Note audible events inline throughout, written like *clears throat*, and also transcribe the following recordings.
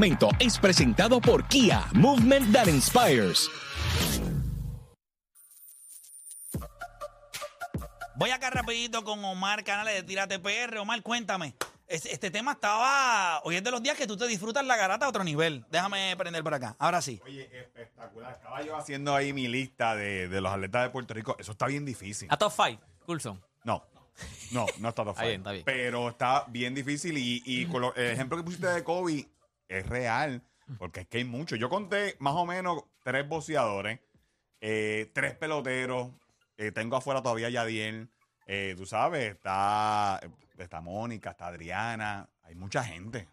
Momento es presentado por Kia, Movement That Inspires. Voy acá rapidito con Omar Canales de Tírate PR. Omar, cuéntame. Es- Este tema estaba... Hoy es de los días que tú te disfrutas la garata a otro nivel. Déjame prender por acá. Ahora sí. Oye, espectacular. Estaba yo haciendo ahí mi lista de, de los atletas de Puerto Rico. Eso está bien difícil. A top 5, Coulson. No, no, no está top *laughs* Está five. bien, está bien. Pero está bien difícil y, y con lo- el ejemplo que pusiste de Kobe es real, porque es que hay mucho. Yo conté más o menos tres boceadores, eh, tres peloteros, eh, tengo afuera todavía a Yadiel, eh, tú sabes, está, está Mónica, está Adriana, hay mucha gente.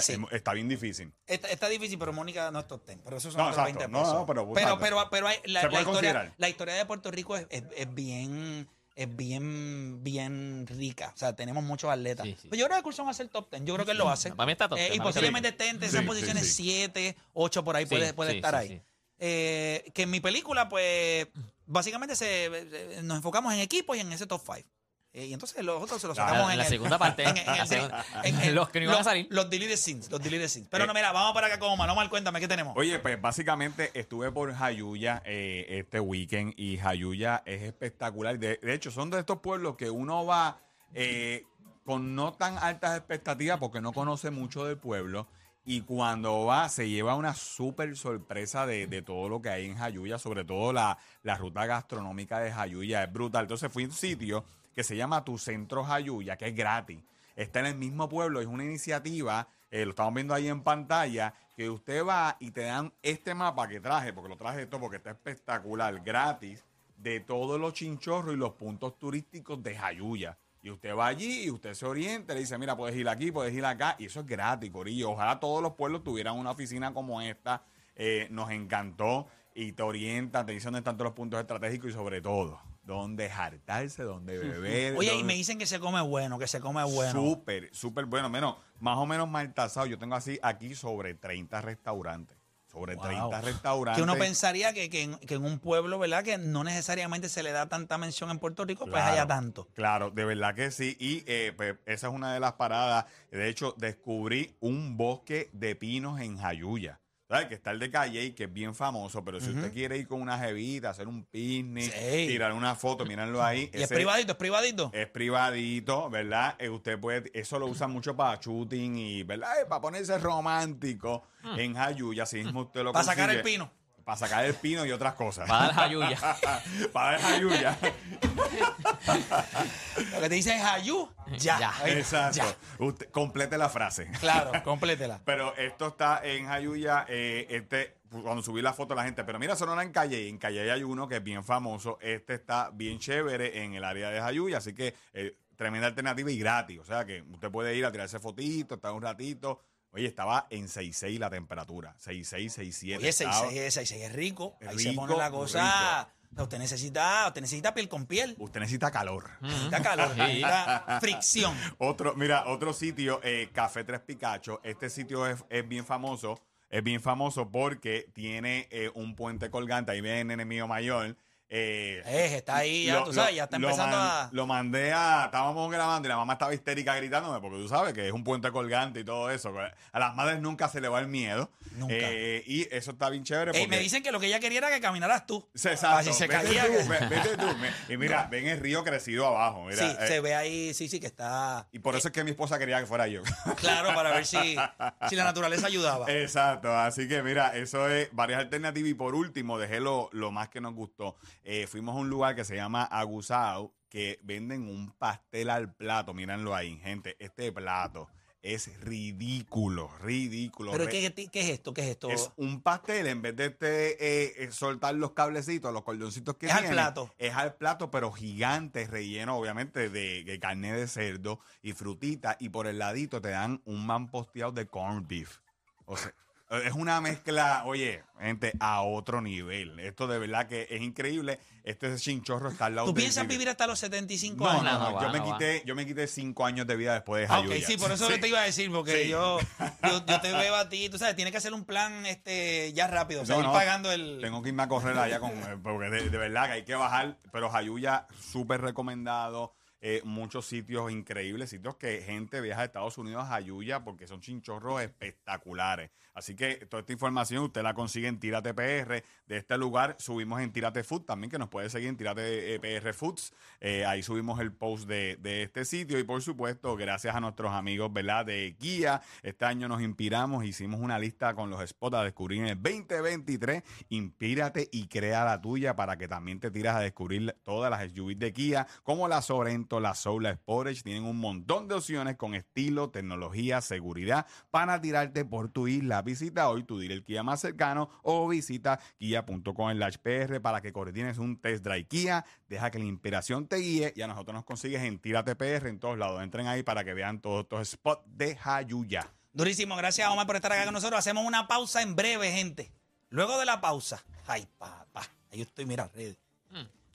Sí. está bien difícil. Está, está difícil, pero Mónica no es top 10. Pero eso son No, otros exacto. 20 No, pesos. no, pero- pero, pero, pero hay- la, historia, la historia de Puerto Rico es, es- es bien... Es bien, bien rica. O sea, tenemos muchos atletas. Sí, sí. Pero yo creo que Curson va a ser top 10. Yo creo que él lo hace. Para mí está top Eh, 10, y posiblemente esté entre Sí, esas sí, posiciones sí. 7, 8, por ahí Sí, puede, puede sí, estar sí, ahí. sí. Eh, que en mi película, pues, básicamente se, eh, nos enfocamos en equipos y en ese top 5. Y entonces los otros se los sacamos en en, la el- segunda parte, en- en la el- segunda- en- en- los que no iban a los- salir. Los deleted scenes, los deleted scenes. Pero Eh, no, mira, vamos para acá con Omar. Omar, cuéntame, ¿qué tenemos? Oye, pues básicamente estuve por Jayuya eh, este weekend y Jayuya es espectacular. De, de hecho, son de estos pueblos que uno va eh, con no tan altas expectativas porque no conoce mucho del pueblo. Y cuando va, se lleva una súper sorpresa de, de todo lo que hay en Jayuya, sobre todo la, la ruta gastronómica de Jayuya. Es brutal. Entonces fui a un sitio que se llama Tu Centro Jayuya, que es gratis. Está en el mismo pueblo, es una iniciativa, eh, lo estamos viendo ahí en pantalla, que usted va y te dan este mapa que traje, porque lo traje esto porque está espectacular, gratis, de todos los chinchorros y los puntos turísticos de Jayuya. Y usted va allí y usted se orienta, le dice, mira, puedes ir aquí, puedes ir acá, y eso es gratis, Corillo. Ojalá todos los pueblos tuvieran una oficina como esta. Eh, nos encantó y te orienta, te dice dónde están todos los puntos estratégicos y sobre todo, dónde jartarse, dónde beber. Oye, y me dicen que se come bueno, que se come bueno. Súper, súper bueno. Menos, más o menos mal tasado. Yo tengo así aquí sobre 30 restaurantes. Sobre Wow. 30 restaurantes. Que uno pensaría que, que en, que en un pueblo, ¿verdad? Que no necesariamente se le da tanta mención en Puerto Rico, pues Claro, haya tanto. Claro, de verdad que sí. Y eh, pues, esa es una de las paradas. De hecho, descubrí un bosque de pinos en Jayuya. ¿Sabes? Que está el de Calle, que es bien famoso, pero si usted quiere ir con una jevita, hacer un picnic, Sí. tirar una foto, mírenlo ahí. Y es ese- privadito, es privadito. Es privadito, ¿verdad? Eh, usted puede, eso lo usan mucho para shooting y, ¿verdad? Eh, para ponerse romántico en Jayuya, así mismo usted lo Para sacar el consigue. pino. Para sacar el pino y otras cosas. Para dar jayuya. *laughs* para dar Jayuya. *laughs* Lo que te dice es Ayú, ya. Exacto. Ya. Usted, complete la frase. Claro, *laughs* complétela. Pero esto está en Jayuya, eh, este, cuando subí la foto la gente, pero mira, eso no era en Calle, en Calle hay uno que es bien famoso, este está bien chévere en el área de Jayuya, así que eh, tremenda alternativa y gratis, o sea que usted puede ir a tirarse fotitos, estar un ratito. Oye, estaba en 6.6 la temperatura, 6.6, 6.7. Oye, estaba- 6 es, es rico. Ahí se pone la cosa. Usted necesita, usted necesita piel con piel. Usted necesita calor. Necesita calor, *laughs* Sí. necesita fricción. Otro, mira, otro sitio, eh, Café Tres Picacho. Este sitio es, es bien famoso. Es bien famoso porque tiene eh, un puente colgante. Ahí viene el nene mío mayor. Eh, Eh, está ahí, ya, tú sabes, ya está empezando man- a- Lo mandé a. Estábamos grabando y la mamá estaba histérica gritándome porque tú sabes que es un puente colgante y todo eso. A las madres nunca se le va el miedo. Nunca. Eh, y eso está bien chévere. Porque, me dicen que lo que ella quería era que caminaras tú. Exacto. Así se vete caía. tú, que- ve- vete tú. Y mira, ven el río crecido abajo. Mira, sí, se ve ahí, sí, sí, que está y por eso es que mi esposa quería que fuera yo. claro para ver si, si la naturaleza ayudaba. Exacto, así que mira, eso es varias alternativas. Y por último, dejé lo, lo más que nos gustó. Eh, fuimos a un lugar que se llama Aguzao, que venden un pastel al plato. Mírenlo ahí, gente. Este plato es ridículo, ridículo. Pero ¿qué, qué es esto? ¿Qué es esto? es un pastel, en vez de este, eh, eh, soltar los cablecitos, los cordoncitos que Es al plato. Es al plato, pero gigante, relleno, obviamente, de, de carne de cerdo y frutita. Y por el ladito te dan un man posteado de corned beef. O sea, Es una mezcla, oye, gente, a otro nivel. Esto de verdad que es increíble. Este chinchorro está al lado ¿Tú del piensas vivir hasta los 75 No, años? no, no, No, no yo, va, me no va. quité, yo me quité cinco años de vida después de Ah, Jayuya. ok, sí, por eso Sí. te iba a decir, porque Sí. yo, yo, yo te veo a *laughs* ti, tú sabes, tienes que hacer un plan este ya rápido, o sea, No, ir pagando el... Tengo que irme a correr allá con. eh, Porque de, de verdad que hay que bajar. Pero Jayuya, súper recomendado. Eh, muchos sitios increíbles, sitios que gente viaja de Estados Unidos a Jayuya porque son chinchorros espectaculares. Así que toda esta información usted la consigue en Tírate PR. De este lugar subimos en Tírate Food también, que nos puede seguir en Tírate eh, PR Foods. Eh, ahí subimos el post de, de este sitio. Y por supuesto, gracias a nuestros amigos de Guía, este año nos inspiramos, hicimos una lista con los spots a descubrir en el 2023. Inspírate y crea la tuya para que también te tiras a descubrir todas las SUVs de Kia, como la Sorento, la Soul, la Sportage. Tienen un montón de opciones con estilo, tecnología, seguridad para tirarte por tu isla. Visita hoy tu dealer Kia más cercano o visita kia.com en PR para que coordines un test drive Kia. Deja que la inspiración te guíe y a nosotros nos consigues en Tírate PR en todos lados. Entren ahí para que vean todos estos spots de Jayuya. Durísimo, gracias Omar por estar acá con nosotros. Hacemos una pausa en breve, gente. Luego de la pausa, ay papá, ahí estoy, mira, ready.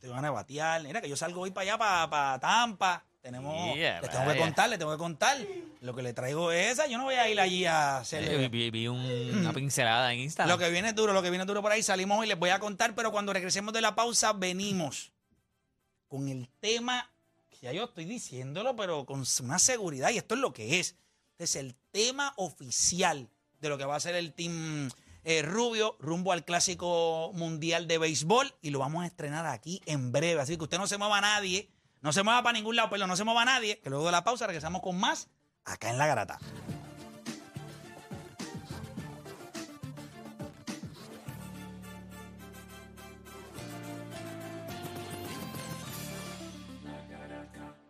Te van a batear. Mira que yo salgo hoy para allá, para, para Tampa. Tenemos, Yeah, les tengo que contar, les tengo que contar. Lo que le traigo es esa. Yo no voy a ir allí a hacer. Eh, vi, vi un- una *clears throat* pincelada en Instagram. Lo que viene es duro, lo que viene es duro por ahí. Salimos hoy, les voy a contar, pero cuando regresemos de la pausa, venimos con el tema, que ya yo estoy diciéndolo, pero con una seguridad, y esto es lo que es. Este es el tema oficial de lo que va a ser el Team eh, Rubio rumbo al Clásico Mundial de Béisbol, y lo vamos a estrenar aquí en breve. Así que usted no se mueva a nadie, no se mueva para ningún lado, pero no se mueva a nadie, que luego de la pausa regresamos con más acá en La Garata.